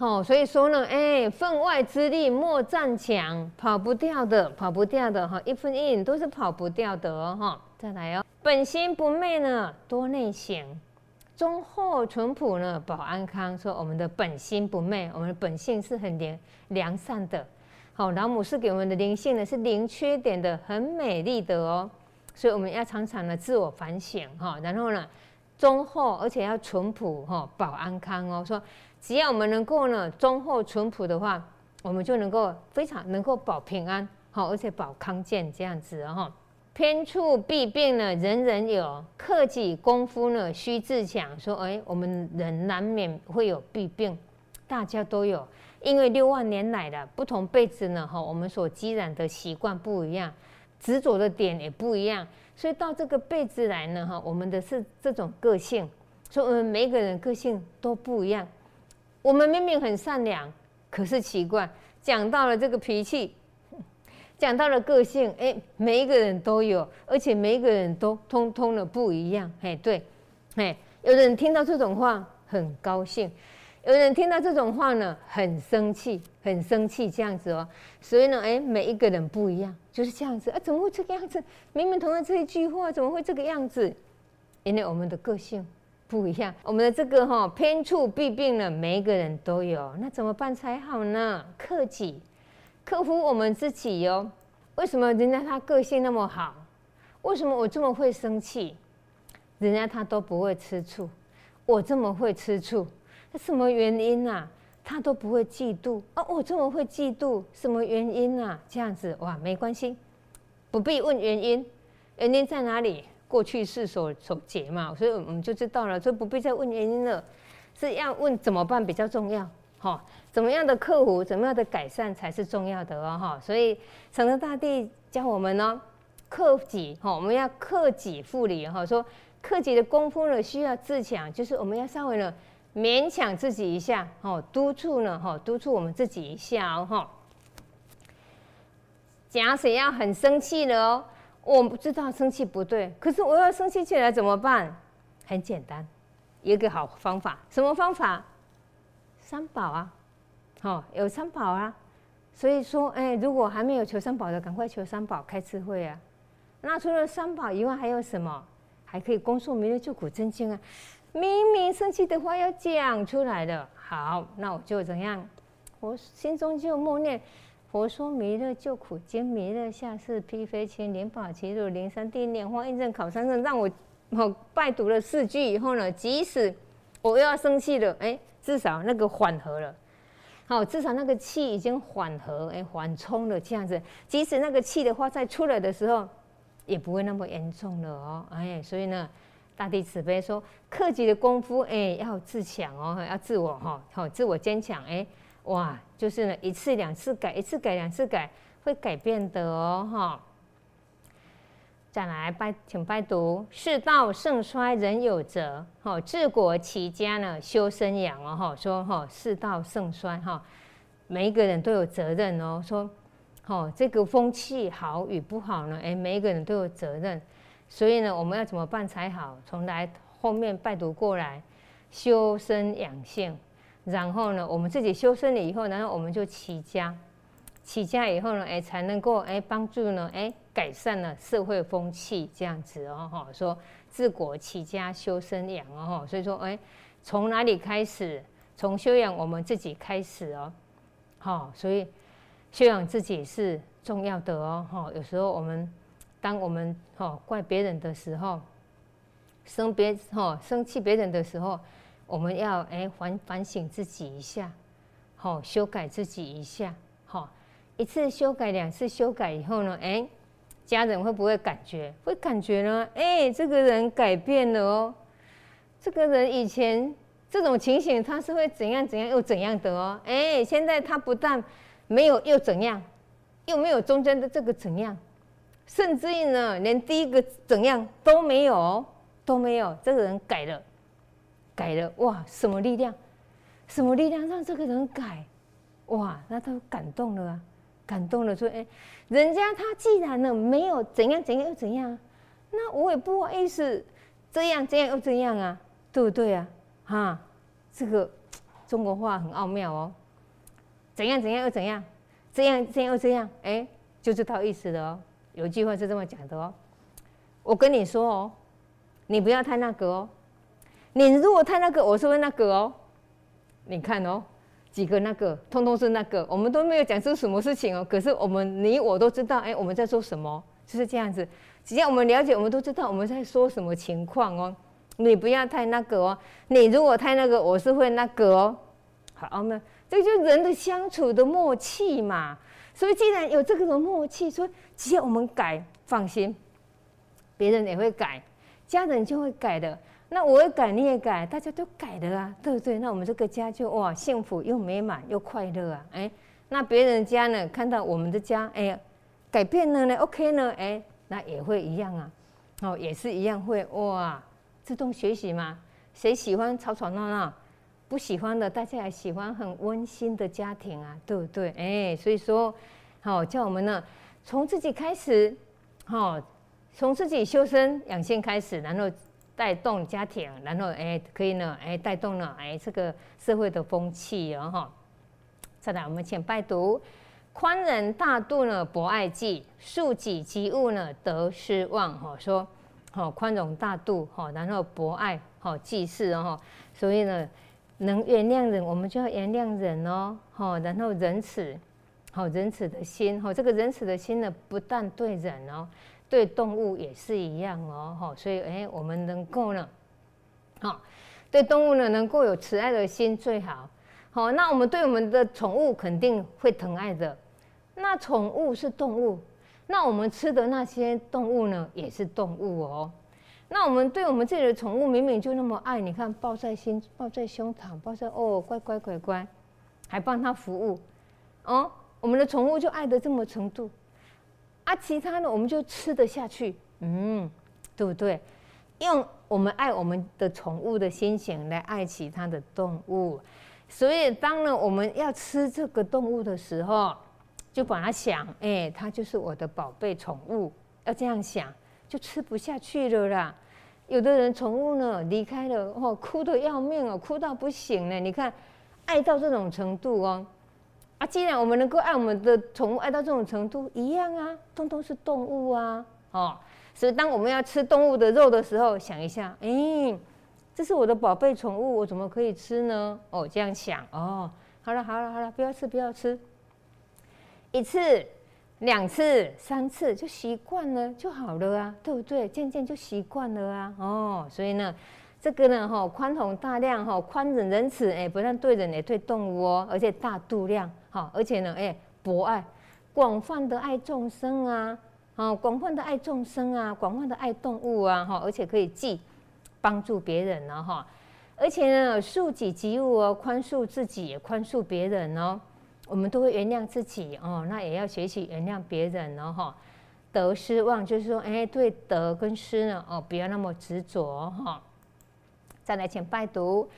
好，所以说呢，哎，分外之力莫战强，跑不掉的，跑不掉的哈，一分一影都是跑不掉的哦哈。再来哦，本心不昧呢，多内省，忠厚淳朴呢，保安康。说我们的本心不昧，我们的本性是很良良善的。好，老母是给我们的灵性呢，是零缺点的，很美丽的哦。所以我们要常常的自我反省哈，然后呢，忠厚而且要淳朴哈，保安康哦。说只要我们能够呢忠厚淳朴的话，我们就能够非常能够保平安好，而且保康健这样子哈。偏处弊病呢，人人有；克己功夫呢，须自强。说哎，我们人难免会有弊病，大家都有。因为六万年来的不同辈子呢，哈，我们所积染的习惯不一样，执着的点也不一样，所以到这个辈子来呢，哈，我们的是这种个性，所以我们每个人个性都不一样。我们明明很善良，可是奇怪，讲到了这个脾气，讲到了个性，哎，每一个人都有，而且每一个人都通通的不一样。哎，对，哎，有人听到这种话很高兴。有人听到这种话呢，很生气，很生气这样子哦。所以呢，哎，每一个人不一样，就是这样子啊。怎么会这个样子？明明同样这一句话，怎么会这个样子？因为我们的个性不一样，我们的这个哈偏处弊病呢，每一个人都有。那怎么办才好呢？克己，克服我们自己哟。为什么人家他个性那么好？为什么我这么会生气？人家他都不会吃醋，我这么会吃醋。那什么原因啊？他都不会嫉妒啊！我这么会嫉妒，什么原因啊？这样子哇，没关系，不必问原因，原因在哪里？过去式所所结嘛，所以我们就知道了，所以不必再问原因了，是要问怎么办比较重要？哈，怎么样的克服，怎么样的改善才是重要的哦！哈，所以成德大帝教我们呢，克己哈，我们要克己复礼哈，说克己的功夫呢，需要自强，就是我们要稍微呢。勉强自己一下，哈，督促呢，哈，督促我们自己一下哦，哈。假使要很生气了哦，我不知道生气不对，可是我要生气起来怎么办？很简单，一个好方法，什么方法？三宝啊，好，有三宝啊。所以说，哎，如果还没有求三宝的，赶快求三宝开智慧啊。那除了三宝以外，还有什么？还可以恭送弥勒救苦真经啊。明明生气的话要讲出来的，好，那我就怎样？我心中就默念：佛说弥勒救苦经，弥勒下世披飞天，莲宝齐如灵山地，莲花印证考三圣。让我我拜读了四句以后呢，即使我又要生气了，哎，至少那个缓和了，好，至少那个气已经缓和，哎，缓冲了这样子。即使那个气的话再出来的时候，也不会那么严重了哦，哎，所以呢。大地慈悲说：“克己的功夫，哎，要自强哦，要自我哈，好，自我坚强，哎，哇，就是呢，一次两次改，一次改两次改，会改变的哦，哈。再来拜，请拜读：世道盛衰人有责，哈，治国齐家呢修身养哦，哈，说哈，世道盛衰哈，每一个人都有责任哦，说，哈，这个风气好与不好呢，哎，每一个人都有责任。”所以呢，我们要怎么办才好？从来后面拜读过来，修身养性，然后呢，我们自己修身了以后，然后我们就起家，起家以后呢，哎，才能够哎帮助呢，哎，改善了社会风气这样子哦，哈，说治国齐家修身养哦，所以说哎，从哪里开始？从修养我们自己开始哦，好，所以修养自己是重要的哦，哈，有时候我们。当我们哈怪别人的时候，生别哈生气别人的时候，我们要哎反反省自己一下，好修改自己一下，好一次修改两次修改以后呢，哎家人会不会感觉？会感觉呢？哎这个人改变了哦，这个人以前这种情形他是会怎样怎样又怎样的哦，哎现在他不但没有又怎样，又没有中间的这个怎样。甚至于呢，连第一个怎样都没有，都没有。这个人改了，改了，哇！什么力量？什么力量让这个人改？哇！那他感动了啊，感动了，说：“哎，人家他既然呢没有怎样怎样又怎样，那我也不好意思这样这样又怎样啊？对不对啊？哈，这个中国话很奥妙哦，怎样怎样又怎样，这样这样又这样，哎，就这套意思的哦。有句话是这么讲的哦，我跟你说哦，你不要太那个哦，你如果太那个，我是会那个哦。你看哦，几个那个，通通是那个，我们都没有讲出什么事情哦。可是我们你我都知道，哎，我们在说什么，就是这样子。只要我们了解，我们都知道我们在说什么情况哦。你不要太那个哦，你如果太那个，我是会那个哦。好，那这就是人的相处的默契嘛。所以既然有这个的默契，所以只要我们改，放心，别人也会改，家人就会改的。那我也改，你也改，大家都改的啊，对不对？那我们这个家就哇，幸福又美满又快乐啊！哎，那别人家呢，看到我们的家，哎，改变了呢，OK 呢，哎，那也会一样啊，哦，也是一样会哇，自动学习嘛。谁喜欢吵吵闹闹？不喜欢的，大家也喜欢很温馨的家庭啊，对不对？哎，所以说，好叫我们呢，从自己开始，好，从自己修身养性开始，然后。带动家庭，然后哎，可以呢，哎，带动了哎这个社会的风气哦哈。再来，我们请拜读：宽仁大度呢，博爱济；恕己及物呢，得失望。哈，说好宽容大度哈，然后博爱好济世哈。所以呢，能原谅人，我们就要原谅人哦哈。然后仁慈，好仁慈的心哈，这个仁慈的心呢，不但对人哦。对动物也是一样哦，哈，所以哎，我们能够呢，好，对动物呢能够有慈爱的心最好，好，那我们对我们的宠物肯定会疼爱的，那宠物是动物，那我们吃的那些动物呢也是动物哦，那我们对我们自己的宠物明明就那么爱，你看抱在心，抱在胸膛，抱在哦，乖乖乖乖，还帮它服务，哦，我们的宠物就爱的这么程度。啊，其他的我们就吃得下去，嗯，对不对？用我们爱我们的宠物的心情来爱其他的动物，所以当呢我们要吃这个动物的时候，就把它想，哎，它就是我的宝贝宠物，要这样想，就吃不下去了啦。有的人宠物呢离开了，哦，哭得要命哦，哭到不行了。你看，爱到这种程度哦。啊，既然我们能够爱我们的宠物爱到这种程度，一样啊，通通是动物啊，哦，所以当我们要吃动物的肉的时候，想一下，哎，这是我的宝贝宠物，我怎么可以吃呢？哦，这样想，哦，好了好了好了，不要吃不要吃，一次、两次、三次就习惯了就好了啊，对不对？渐渐就习惯了啊，哦，所以呢。这个呢，哈，宽宏大量，哈，宽仁仁慈，哎，不但对人，也对动物哦，而且大度量，哈，而且呢，哎，博爱，广泛的爱众生啊，啊，广泛的爱众生啊，广泛的爱动物啊，哈，而且可以既帮助别人呢，哈，而且呢，恕己及物哦，宽恕自己，也宽恕别人哦，我们都会原谅自己哦，那也要学习原谅别人哦，哈，得失望就是说，哎，对得跟失呢，哦，不要那么执着，哈。再来，请拜读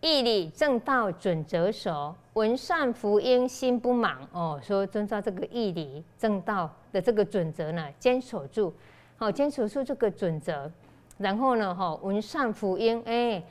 义理正道准则守，闻善福音心不莽。哦，说遵照这个义理正道的这个准则呢，坚守住，好，坚守住这个准则。然后呢，哈，闻善福音，哎，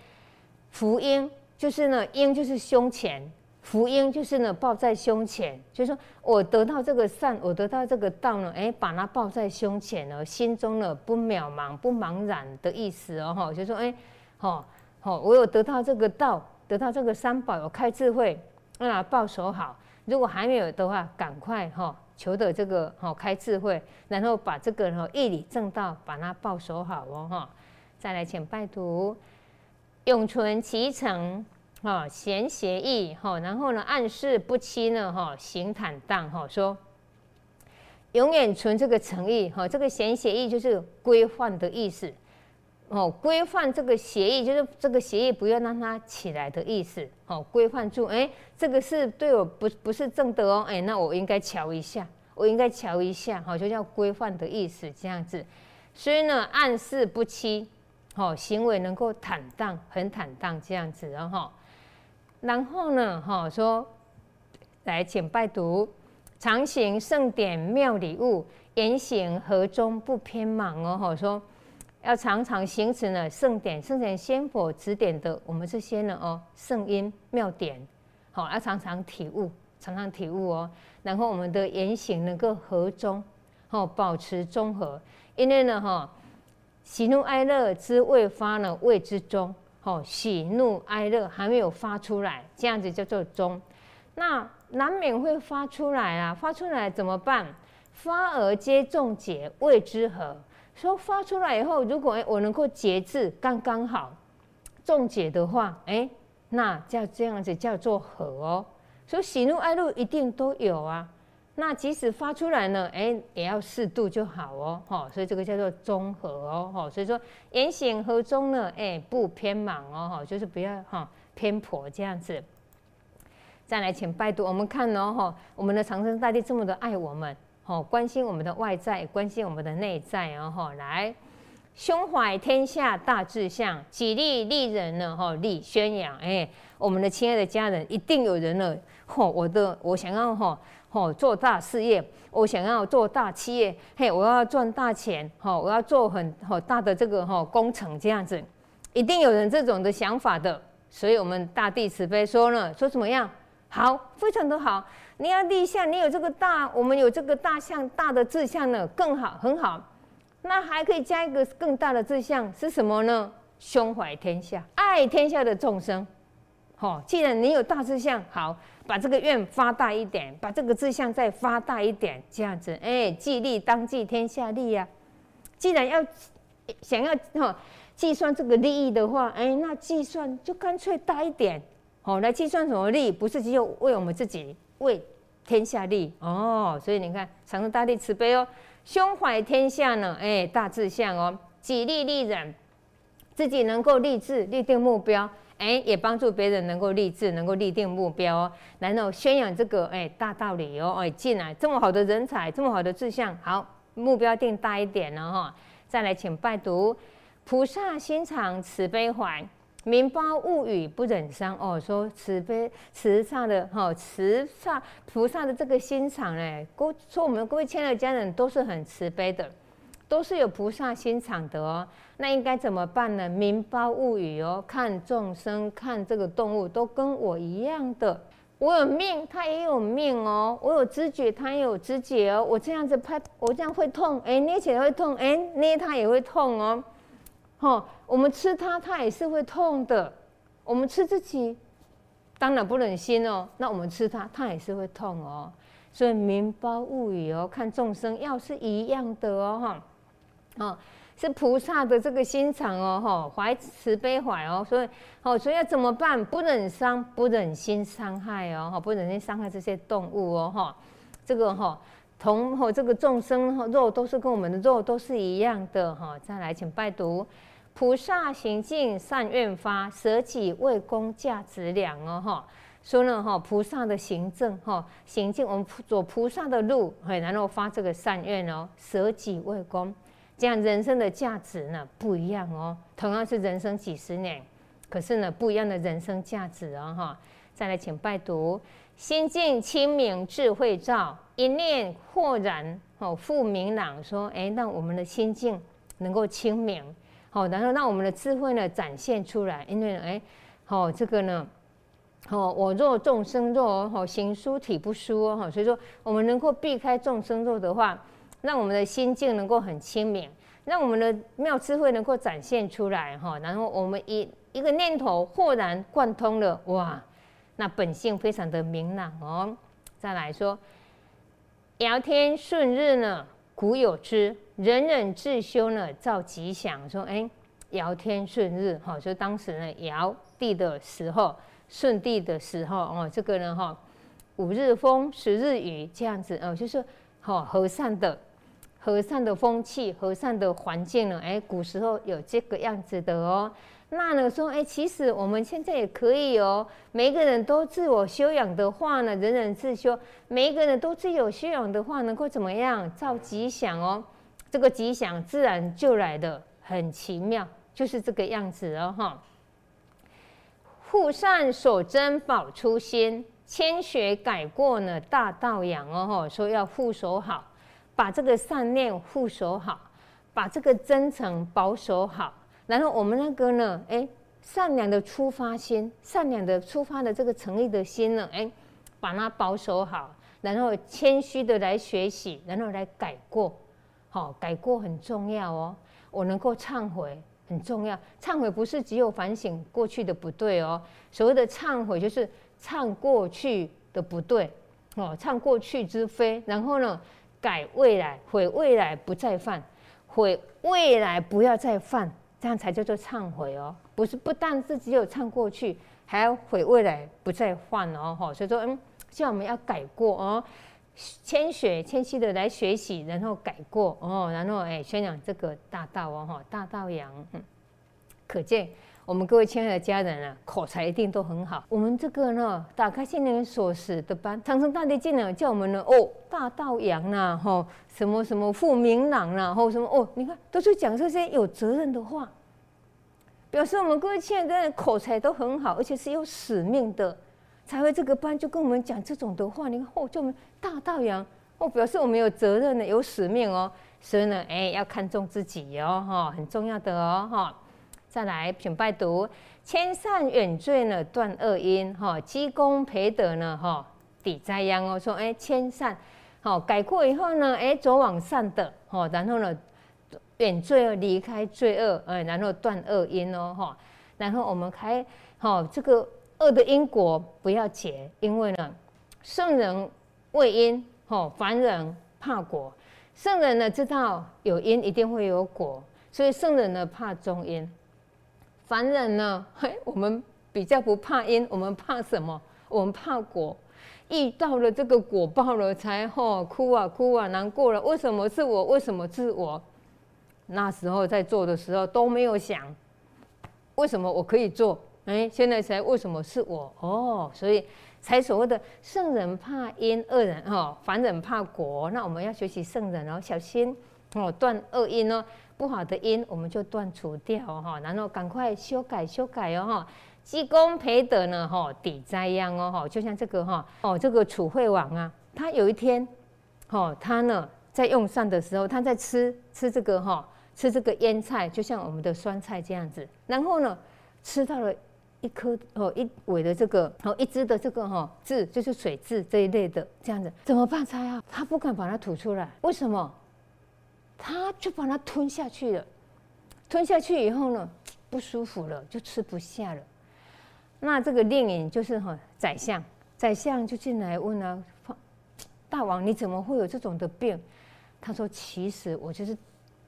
福音就是呢，音就是胸前，福音就是呢，抱在胸前，就是说我得到这个善，我得到这个道呢，哎，把它抱在胸前了，心中呢不渺茫不茫然的意思哦，哈，就说哎，好。哦，我有得到这个道，得到这个三宝，有开智慧，那报守好。如果还没有的话，赶快哈求得这个哈开智慧，然后把这个哈义理正道把它报守好哦哈。再来，请拜读永存其诚哈贤协议哈，然后呢暗示不欺呢哈行坦荡哈，说永远存这个诚意哈，这个贤协议就是规范的意思。哦，规范这个协议就是这个协议不要让它起来的意思。哦，规范住，哎，这个是对我不不是正德哦，哎，那我应该瞧一下，我应该瞧一下，好，就叫规范的意思这样子。所以呢，暗示不欺，好，行为能够坦荡，很坦荡这样子，然后，然后呢，哈，说来请拜读，常行盛典妙礼物，言行和中不偏盲哦，哈，说。要常常行持呢圣典、圣贤仙佛指点的我们这些呢哦圣音妙典，好要常常体悟，常常体悟哦，然后我们的言行能够和中，哦保持中和，因为呢哈喜怒哀乐之未发呢谓之中，哦喜怒哀乐还没有发出来，这样子叫做中，那难免会发出来啊，发出来怎么办？发而皆众解谓之和。说发出来以后，如果我能够节制刚刚好，重解的话，哎，那叫这样子叫做和哦。所以喜怒哀乐一定都有啊。那即使发出来呢，哎，也要适度就好哦。哈，所以这个叫做中和哦。哈，所以说言行和中呢，哎，不偏盲哦。哈，就是不要哈偏颇这样子。再来，请拜读，我们看哦。哈，我们的长生大帝这么的爱我们。哦，关心我们的外在，关心我们的内在哦。哈，来，胸怀天下大志向，己利利人呢？哈，利宣扬。哎，我们的亲爱的家人，一定有人呢。嚯，我的，我想要哈，嚯，做大事业，我想要做大企业，嘿，我要赚大钱，哈，我要做很好大的这个哈工程，这样子，一定有人这种的想法的。所以我们大地慈悲说呢，说怎么样？好，非常的好。你要立项，你有这个大，我们有这个大象大的志向呢，更好，很好。那还可以加一个更大的志向是什么呢？胸怀天下，爱天下的众生。好，既然你有大志向，好，把这个愿发大一点，把这个志向再发大一点，这样子，哎，既利当计天下利呀。既然要想要哈计算这个利益的话，哎，那计算就干脆大一点。好，来计算什么利？不是只有为我们自己。为天下利哦，所以你看，长生大帝慈悲哦，胸怀天下呢，哎，大志向哦，己利利人，自己能够立志立定目标，哎，也帮助别人能够立志，能够立定目标哦，然后宣扬这个哎大道理哦，哎，进来这么好的人才，这么好的志向，好，目标定大一点了哈，再来请拜读，菩萨心肠慈悲怀。民包物语不忍伤哦，说慈悲慈善的哈，慈善菩萨的这个心肠嘞，各说我们各位亲爱的家人都是很慈悲的，都是有菩萨心肠的哦。那应该怎么办呢？民包物语哦，看众生，看这个动物都跟我一样的，我有命，它也有命哦。我有知觉，它也有知觉哦。我这样子拍，我这样会痛，哎，捏起来会痛，哎，捏它也会痛哦。哦，我们吃它，它也是会痛的。我们吃自己，当然不忍心哦。那我们吃它，它也是会痛哦。所以民包物语哦，看众生要是一样的哦，哈，哦，是菩萨的这个心肠哦，哈，怀慈悲怀哦。所以，哦，所以要怎么办？不忍伤，不忍心伤害哦，哈，不忍心伤害这些动物哦，哈，这个哈。同和这个众生肉都是跟我们的肉都是一样的哈。再来，请拜读。菩萨行径善愿发，舍己为公价值两哦哈。说呢哈，菩萨的行正哈，行径我们走菩萨的路，嘿，然后发这个善愿哦，舍己为公，这样人生的价值呢不一样哦。同样是人生几十年，可是呢不一样的人生价值哦哈。再来，请拜读。心境清明智慧照，一念豁然哦，复明朗。说哎，让我们的心境能够清明。好，然后让我们的智慧呢展现出来，因为哎，好这个呢，好我若众生若好行疏体不疏哈，所以说我们能够避开众生弱的话，让我们的心境能够很清明，让我们的妙智慧能够展现出来哈，然后我们一一个念头豁然贯通了，哇，那本性非常的明朗哦。再来说，聊天顺日呢。古有之，人人自修呢，造吉祥。说，哎，尧天顺日，哈，就当时呢，尧帝的时候，舜帝的时候，哦，这个呢，哈，五日风，十日雨，这样子，哦，就是哈，和善的，和善的风气，和善的环境呢，哎，古时候有这个样子的哦。那呢说，哎，其实我们现在也可以哦。每个人都自我修养的话呢，人人自修。每一个人都自有修养的话，能够怎么样造吉祥哦？这个吉祥自然就来的，很奇妙，就是这个样子哦哈。护善守真保初心，谦学改过呢大道养哦哈。说要护守好，把这个善念护守好。把这个真诚保守好，然后我们那个呢，哎，善良的出发心，善良的出发的这个诚意的心呢，哎，把它保守好，然后谦虚的来学习，然后来改过，好，改过很重要哦。我能够忏悔很重要，忏悔不是只有反省过去的不对哦，所谓的忏悔就是忏过去的不对，哦，忏过去之非，然后呢？改未来，悔未来不再犯，悔未来不要再犯，这样才叫做忏悔哦。不是不但是只有忏过去，还要悔未来不再犯哦。哈，所以说，嗯，像我们要改过哦，谦学谦虚的来学习，然后改过哦，然后哎宣扬这个大道哦，哈，大道扬，可见。我们各位亲爱的家人啊，口才一定都很好。我们这个呢，打开心灵锁匙的班，长城大地进呢，叫我们呢，哦，大道阳呐，吼，什么什么富明朗啦，吼，什么哦，你看都是讲这些有责任的话，表示我们各位亲爱的口才都很好，而且是有使命的，才会这个班就跟我们讲这种的话。你看，哦，叫我们大道阳，哦，表示我们有责任的，有使命哦，所以呢，哎，要看重自己哦，哈，很重要的哦，哈。再来品拜读，千善远罪呢，断恶因，哈，积功培德呢，哈，抵灾殃哦。说哎，千善，好改过以后呢，哎，走往善的，哈，然后呢，远罪恶，离开罪恶，哎，然后断恶因哦，哈，然后我们开，哈，这个恶的因果不要结，因为呢，圣人畏因，哈，凡人怕果，圣人呢知道有因一定会有果，所以圣人呢怕中因。凡人呢？嘿，我们比较不怕因，我们怕什么？我们怕果，遇到了这个果报了，才吼哭啊哭啊，难过了。为什么是我？为什么是我？那时候在做的时候都没有想，为什么我可以做？哎，现在才为什么是我？哦，所以才所谓的圣人怕因，恶人哈，凡人怕果。那我们要学习圣人哦，小心哦，断恶因哦。不好的因，我们就断除掉哈，然后赶快修改修改哦哈，积功培德呢哈，抵灾殃哦哈，就像这个哈哦，这个楚惠王啊，他有一天，哦，他呢在用膳的时候，他在吃吃这个哈，吃这个腌菜，就像我们的酸菜这样子，然后呢吃到了一颗哦一尾的这个哦一只的这个哈痣，就是水痣这一类的这样子，怎么办才好？他不敢把它吐出来，为什么？他就把它吞下去了，吞下去以后呢，不舒服了，就吃不下了。那这个令尹就是哈宰相，宰相就进来问啊，大王你怎么会有这种的病？他说其实我就是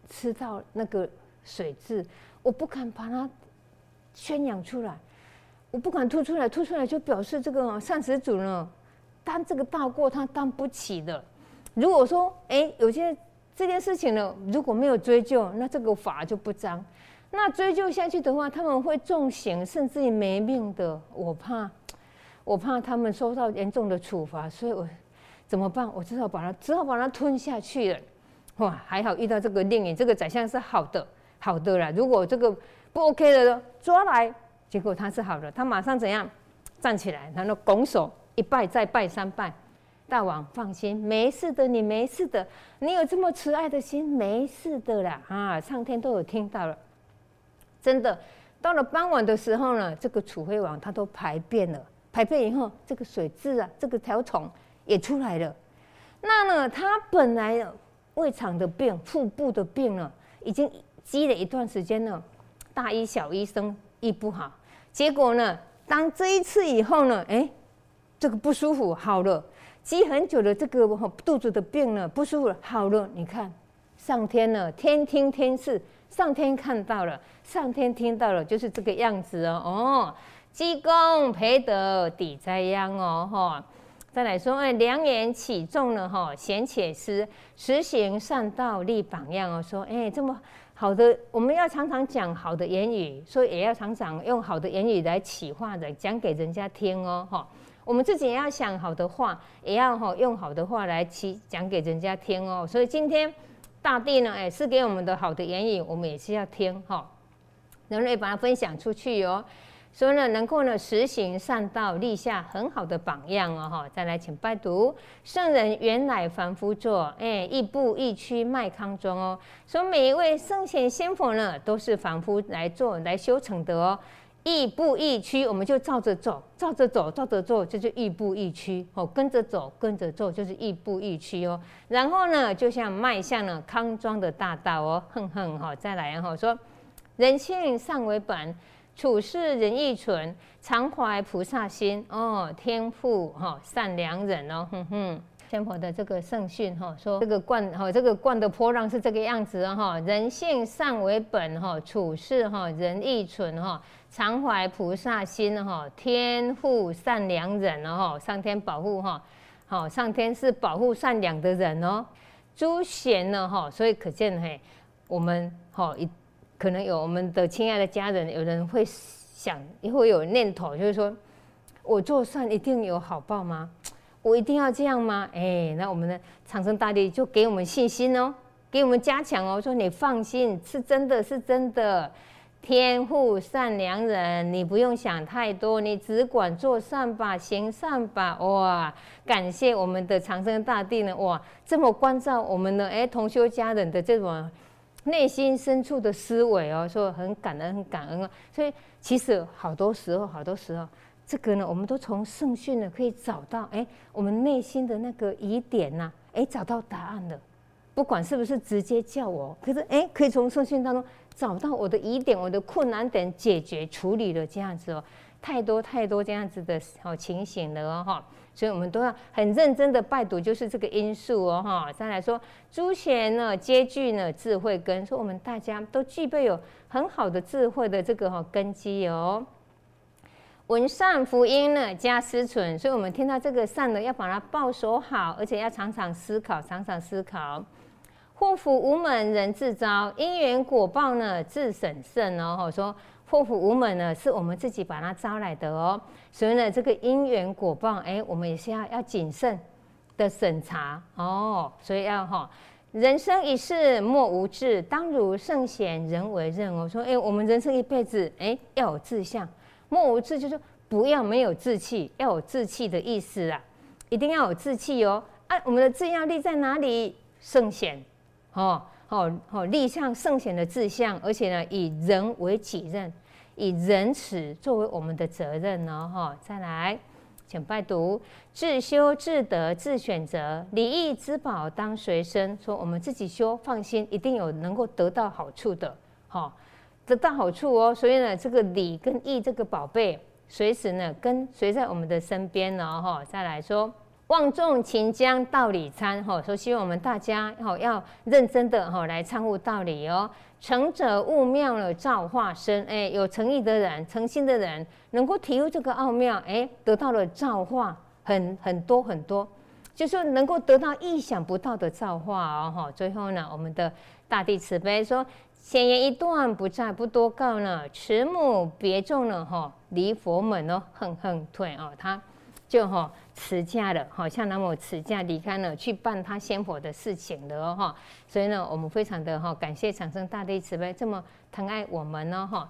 吃到那个水蛭，我不敢把它宣扬出来，我不敢吐出来，吐出来就表示这个善食主呢担这个大过他担不起的。如果说哎有些。这件事情呢，如果没有追究，那这个法就不彰。那追究下去的话，他们会重刑，甚至于没命的。我怕，我怕他们受到严重的处罚，所以我怎么办？我只好把它，只好把它吞下去了。哇，还好遇到这个令尹，这个宰相是好的，好的啦。如果这个不 OK 的，抓来，结果他是好的，他马上怎样站起来，然后拱手一拜，再拜三拜。大王放心，没事的，你没事的，你有这么慈爱的心，没事的啦啊！上天都有听到了，真的。到了傍晚的时候呢，这个楚惠王他都排便了，排便以后，这个水蛭啊，这个条虫也出来了。那呢，他本来胃肠的病、腹部的病呢，已经积了一段时间了，大医小医生医不好，结果呢，当这一次以后呢，哎，这个不舒服好了。积很久的这个肚子的病呢，不舒服好了。你看，上天呢，天听天视，上天看到了，上天听到了，就是这个样子哦。哦，积功培德，抵灾殃哦。哈，再来说，哎，良言启众了，哈，贤且思，实行善道，立榜样哦。说，哎，这么好的，我们要常常讲好的言语，所以也要常常用好的言语来启发的，讲给人家听哦。哈。我们自己也要想好的话，也要哈用好的话来去讲给人家听哦。所以今天大地呢，哎，是给我们的好的言语，我们也是要听哈，然后也把它分享出去哦。所以呢，能够呢实行善道，立下很好的榜样哦哈。再来，请拜读圣人原来凡夫座，哎，亦步亦趋迈康庄哦。所以每一位圣贤仙佛呢，都是凡夫来做来修成的哦。亦步亦趋，我们就照着走，照着走，照着做，就是亦步亦趋哦。跟着走，跟着做，就是亦步亦趋哦。然后呢，就像迈向了康庄的大道哦。哼哼哈，再来哈，说人性善为本。处事仁义纯，常怀菩萨心哦，天赋哈善良人哦，哼哼，仙佛的这个圣训哈，说这个灌哈，这个灌的波浪是这个样子哈，人性善为本哈，处事哈仁义纯哈，常怀菩萨心哈，天赋善良人哦哈，上天保护哈，好，上天是保护善良的人哦，诸贤呢哈，所以可见嘿，我们哈一。可能有我们的亲爱的家人，有人会想，也会有念头，就是说，我做善一定有好报吗？我一定要这样吗？哎，那我们的长生大帝就给我们信心哦，给我们加强哦，说你放心，是真的是真的，天父善良人，你不用想太多，你只管做善吧，行善吧。哇，感谢我们的长生大帝呢，哇，这么关照我们的哎同修家人的这种。内心深处的思维哦，说很感恩，很感恩啊。所以其实好多时候，好多时候，这个呢，我们都从圣训呢可以找到，哎，我们内心的那个疑点呐，哎，找到答案了。不管是不是直接叫我，可是哎，可以从圣训当中找到我的疑点、我的困难点，解决处理了这样子哦。太多太多这样子的好情形了哦哈。所以，我们都要很认真的拜读，就是这个因素哦，哈。再来说，诸贤呢，皆具呢智慧根，说我们大家都具备有很好的智慧的这个哈根基哦。闻善福音呢，加思存，所以我们听到这个善呢，要把它抱守好，而且要常常思考，常常思考。祸福无门人自招，因缘果报呢自审慎哦，哈说。祸福无门呢，是我们自己把它招来的哦。所以呢，这个因缘果报，哎，我们也是要要谨慎的审查哦。所以要哈，人生一世莫无志，当如圣贤人为任哦。说哎，我们人生一辈子，哎，要有志向，莫无志就是不要没有志气，要有志气的意思啊，一定要有志气哦。啊，我们的志要立在哪里？圣贤，哦。好好立向圣贤的志向，而且呢，以人为己任，以仁慈作为我们的责任呢，哈。再来，请拜读：自修自得自选择，礼义之宝当随身。说我们自己修，放心，一定有能够得到好处的，哈，得到好处哦。所以呢，这个礼跟义这个宝贝，随时呢跟随在我们的身边呢，哈。再来说。望众勤将道理参，哈，说希望我们大家哈要认真的哈来参悟道理哦。诚者悟妙了造化身，哎，有诚意的人、诚心的人，能够体悟这个奥妙，哎，得到了造化很很多很多，就是能够得到意想不到的造化哦，哈。最后呢，我们的大地慈悲说，前言一段不再不多告呢，慈母别众了哈，离佛门哦，恨恨退哦，他。就哈辞驾了，好像那么辞驾离开了，去办他先佛的事情了哦哈。所以呢，我们非常的哈感谢长生大帝慈悲这么疼爱我们呢哈。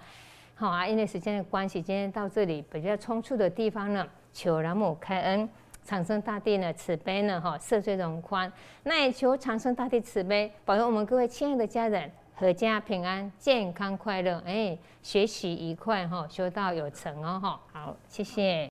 好啊，因为时间的关系，今天到这里比较匆促的地方呢，求南母开恩，长生大帝呢慈悲呢哈赦罪容宽，那也求长生大帝慈悲保佑我们各位亲爱的家人阖家平安、健康快乐，哎，学习愉快哈，修道有成哦哈。好，谢谢。